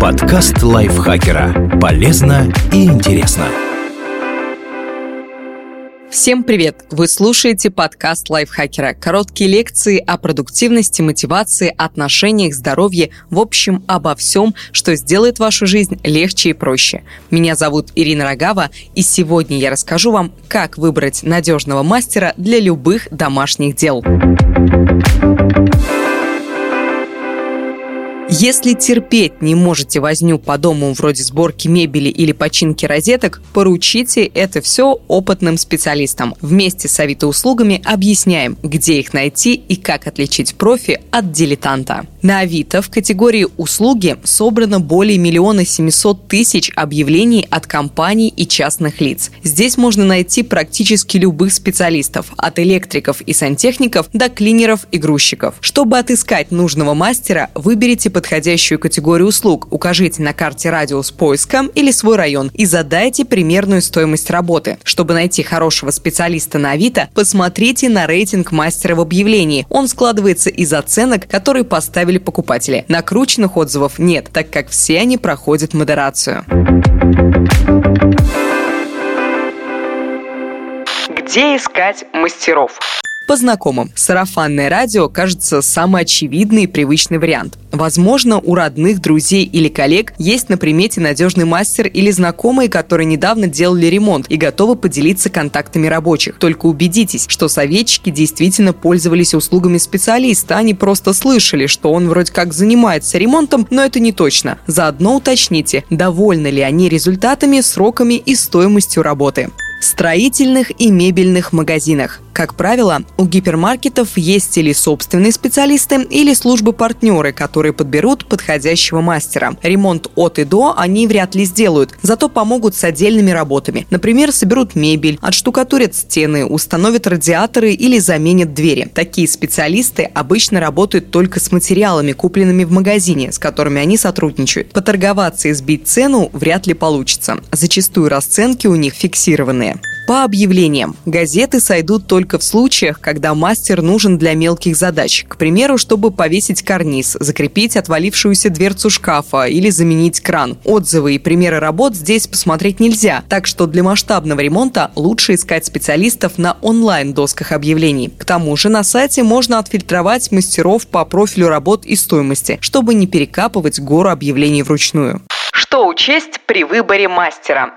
Подкаст лайфхакера. Полезно и интересно. Всем привет! Вы слушаете подкаст лайфхакера. Короткие лекции о продуктивности, мотивации, отношениях, здоровье, в общем, обо всем, что сделает вашу жизнь легче и проще. Меня зовут Ирина Рогава, и сегодня я расскажу вам, как выбрать надежного мастера для любых домашних дел. Если терпеть не можете возню по дому вроде сборки мебели или починки розеток, поручите это все опытным специалистам. Вместе с Авито услугами объясняем, где их найти и как отличить профи от дилетанта. На Авито в категории «Услуги» собрано более миллиона семисот тысяч объявлений от компаний и частных лиц. Здесь можно найти практически любых специалистов, от электриков и сантехников до клинеров и грузчиков. Чтобы отыскать нужного мастера, выберите подходящую категорию услуг, укажите на карте радиус поиска или свой район и задайте примерную стоимость работы. Чтобы найти хорошего специалиста на Авито, посмотрите на рейтинг мастера в объявлении. Он складывается из оценок, которые поставили или покупатели. Накрученных отзывов нет, так как все они проходят модерацию. Где искать мастеров? По знакомым. Сарафанное радио кажется самый очевидный и привычный вариант. Возможно, у родных, друзей или коллег есть на примете надежный мастер или знакомые, которые недавно делали ремонт и готовы поделиться контактами рабочих. Только убедитесь, что советчики действительно пользовались услугами специалиста, а не просто слышали, что он вроде как занимается ремонтом, но это не точно. Заодно уточните, довольны ли они результатами, сроками и стоимостью работы строительных и мебельных магазинах. Как правило, у гипермаркетов есть или собственные специалисты, или службы-партнеры, которые подберут подходящего мастера. Ремонт от и до они вряд ли сделают, зато помогут с отдельными работами. Например, соберут мебель, отштукатурят стены, установят радиаторы или заменят двери. Такие специалисты обычно работают только с материалами, купленными в магазине, с которыми они сотрудничают. Поторговаться и сбить цену вряд ли получится. Зачастую расценки у них фиксированные. По объявлениям. Газеты сойдут только в случаях, когда мастер нужен для мелких задач. К примеру, чтобы повесить карниз, закрепить отвалившуюся дверцу шкафа или заменить кран. Отзывы и примеры работ здесь посмотреть нельзя, так что для масштабного ремонта лучше искать специалистов на онлайн-досках объявлений. К тому же на сайте можно отфильтровать мастеров по профилю работ и стоимости, чтобы не перекапывать гору объявлений вручную. Что учесть при выборе мастера?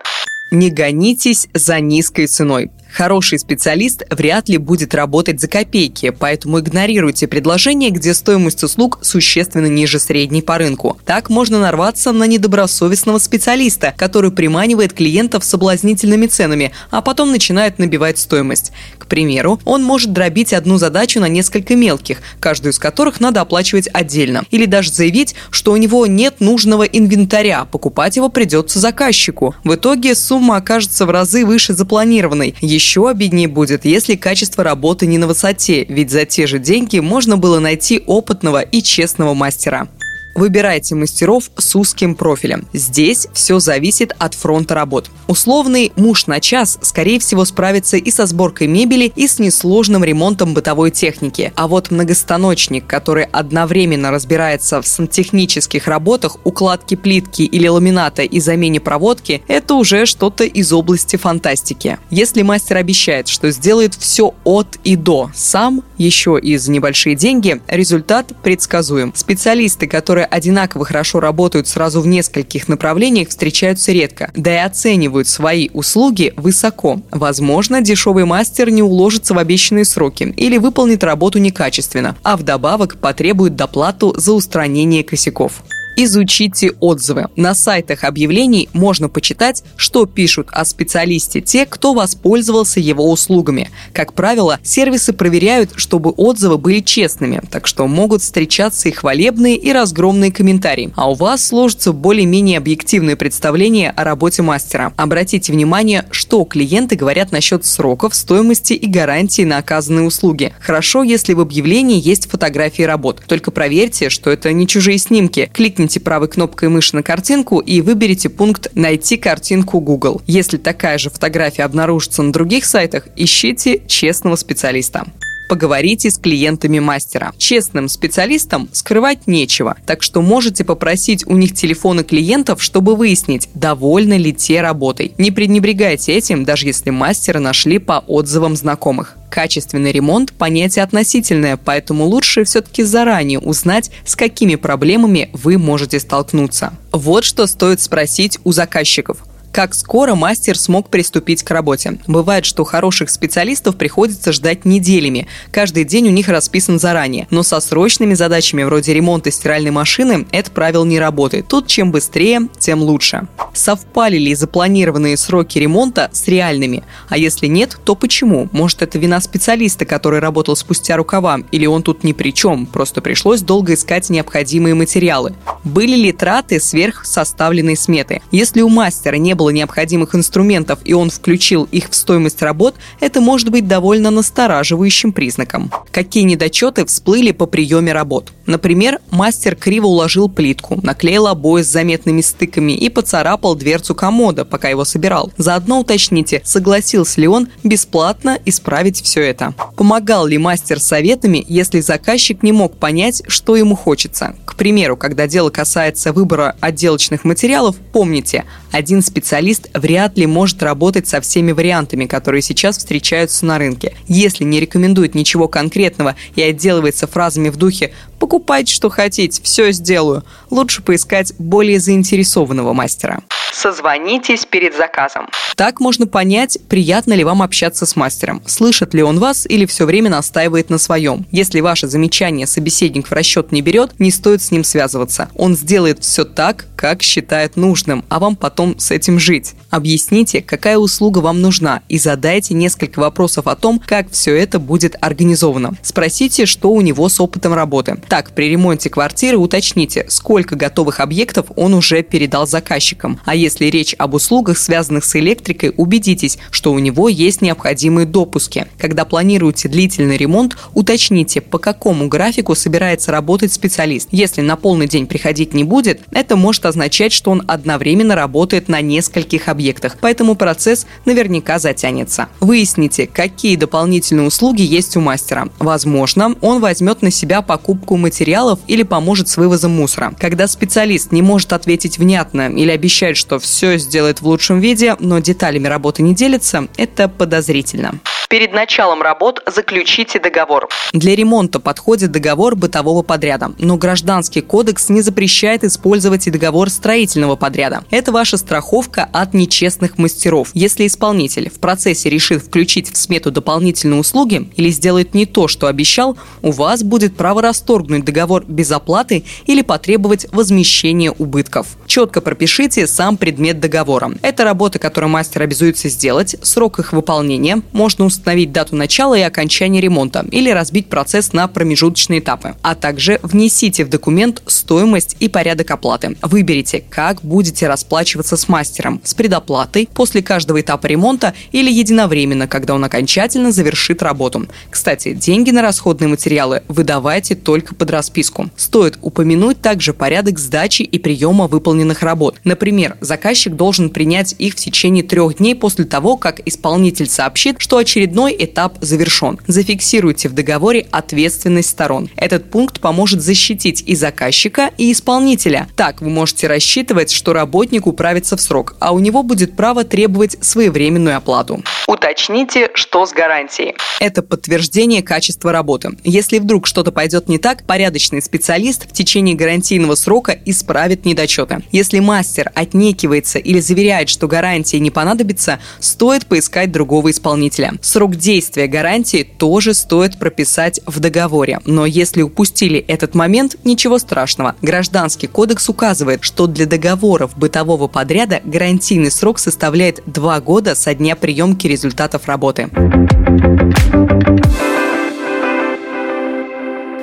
Не гонитесь за низкой ценой. Хороший специалист вряд ли будет работать за копейки, поэтому игнорируйте предложения, где стоимость услуг существенно ниже средней по рынку. Так можно нарваться на недобросовестного специалиста, который приманивает клиентов соблазнительными ценами, а потом начинает набивать стоимость. К примеру, он может дробить одну задачу на несколько мелких, каждую из которых надо оплачивать отдельно. Или даже заявить, что у него нет нужного инвентаря, покупать его придется заказчику. В итоге сумма окажется в разы выше запланированной. Еще обиднее будет, если качество работы не на высоте, ведь за те же деньги можно было найти опытного и честного мастера. Выбирайте мастеров с узким профилем. Здесь все зависит от фронта работ. Условный муж на час, скорее всего, справится и со сборкой мебели, и с несложным ремонтом бытовой техники. А вот многостаночник, который одновременно разбирается в сантехнических работах, укладке плитки или ламината и замене проводки, это уже что-то из области фантастики. Если мастер обещает, что сделает все от и до, сам, еще и за небольшие деньги, результат предсказуем. Специалисты, которые одинаково хорошо работают сразу в нескольких направлениях, встречаются редко, да и оценивают свои услуги высоко. Возможно, дешевый мастер не уложится в обещанные сроки или выполнит работу некачественно, а вдобавок потребует доплату за устранение косяков. Изучите отзывы. На сайтах объявлений можно почитать, что пишут о специалисте те, кто воспользовался его услугами. Как правило, сервисы проверяют, чтобы отзывы были честными, так что могут встречаться и хвалебные, и разгромные комментарии. А у вас сложится более-менее объективное представление о работе мастера. Обратите внимание, что клиенты говорят насчет сроков, стоимости и гарантии на оказанные услуги. Хорошо, если в объявлении есть фотографии работ. Только проверьте, что это не чужие снимки. Кликните Кликните правой кнопкой мыши на картинку и выберите пункт «Найти картинку Google». Если такая же фотография обнаружится на других сайтах, ищите честного специалиста. Поговорите с клиентами мастера. Честным специалистам скрывать нечего, так что можете попросить у них телефоны клиентов, чтобы выяснить, довольны ли те работой. Не пренебрегайте этим, даже если мастера нашли по отзывам знакомых. Качественный ремонт – понятие относительное, поэтому лучше все-таки заранее узнать, с какими проблемами вы можете столкнуться. Вот что стоит спросить у заказчиков. Как скоро мастер смог приступить к работе? Бывает, что хороших специалистов приходится ждать неделями. Каждый день у них расписан заранее. Но со срочными задачами вроде ремонта стиральной машины это правило не работает. Тут чем быстрее, тем лучше. Совпали ли запланированные сроки ремонта с реальными? А если нет, то почему? Может, это вина специалиста, который работал спустя рукава, или он тут ни при чем, просто пришлось долго искать необходимые материалы. Были ли траты сверх составленной сметы? Если у мастера не было необходимых инструментов и он включил их в стоимость работ, это может быть довольно настораживающим признаком. Какие недочеты всплыли по приеме работ? Например, мастер криво уложил плитку, наклеил обои с заметными стыками и поцарапал дверцу комода, пока его собирал. Заодно уточните, согласился ли он бесплатно исправить все это. Помогал ли мастер советами, если заказчик не мог понять, что ему хочется. К примеру, когда дело касается выбора отделочных материалов, помните, один специалист вряд ли может работать со всеми вариантами, которые сейчас встречаются на рынке. Если не рекомендует ничего конкретного и отделывается фразами в духе «покупайте, что хотите, все сделаю», лучше поискать более заинтересованного мастера. Созвонитесь перед заказом. Так можно понять, приятно ли вам общаться с мастером, слышит ли он вас или все время настаивает на своем. Если ваше замечание собеседник в расчет не берет, не стоит с ним связываться. Он сделает все так, как считает нужным, а вам потом с этим жить. Объясните, какая услуга вам нужна и задайте несколько вопросов о том, как все это будет организовано. Спросите, что у него с опытом работы. Так, при ремонте квартиры уточните, сколько готовых объектов он уже передал заказчикам. А если речь об услугах, связанных с электрикой, убедитесь, что у него есть необходимые допуски. Когда планируете длительный ремонт, уточните, по какому графику собирается работать специалист. Если на полный день приходить не будет, это может означать, что он одновременно работает на нескольких объектах, поэтому процесс наверняка затянется. Выясните, какие дополнительные услуги есть у мастера. Возможно, он возьмет на себя покупку материалов или поможет с вывозом мусора. Когда специалист не может ответить внятно или обещает, что все сделает в лучшем виде, но деталями работы не делится, это подозрительно. Перед началом работ заключите договор. Для ремонта подходит договор бытового подряда, но Гражданский кодекс не запрещает использовать и договор строительного подряда. Это ваша страховка от нечестных мастеров. Если исполнитель в процессе решит включить в смету дополнительные услуги или сделает не то, что обещал, у вас будет право расторгнуть договор без оплаты или потребовать возмещения убытков. Четко пропишите сам предмет договора. Это работа, которую мастер обязуется сделать, срок их выполнения, можно установить установить дату начала и окончания ремонта или разбить процесс на промежуточные этапы. А также внесите в документ стоимость и порядок оплаты. Выберите, как будете расплачиваться с мастером, с предоплатой, после каждого этапа ремонта или единовременно, когда он окончательно завершит работу. Кстати, деньги на расходные материалы выдавайте только под расписку. Стоит упомянуть также порядок сдачи и приема выполненных работ. Например, заказчик должен принять их в течение трех дней после того, как исполнитель сообщит, что очередной очередной этап завершен. Зафиксируйте в договоре ответственность сторон. Этот пункт поможет защитить и заказчика, и исполнителя. Так вы можете рассчитывать, что работник управится в срок, а у него будет право требовать своевременную оплату. Уточните, что с гарантией. Это подтверждение качества работы. Если вдруг что-то пойдет не так, порядочный специалист в течение гарантийного срока исправит недочеты. Если мастер отнекивается или заверяет, что гарантии не понадобится, стоит поискать другого исполнителя. Срок действия гарантии тоже стоит прописать в договоре. Но если упустили этот момент, ничего страшного. Гражданский кодекс указывает, что для договоров бытового подряда гарантийный срок составляет 2 года со дня приемки результатов работы.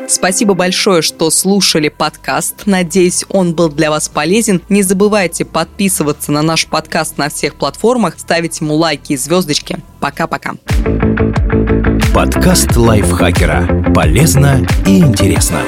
Спасибо большое, что слушали подкаст. Надеюсь, он был для вас полезен. Не забывайте подписываться на наш подкаст на всех платформах, ставить ему лайки и звездочки. Пока-пока. Подкаст лайфхакера. Полезно и интересно.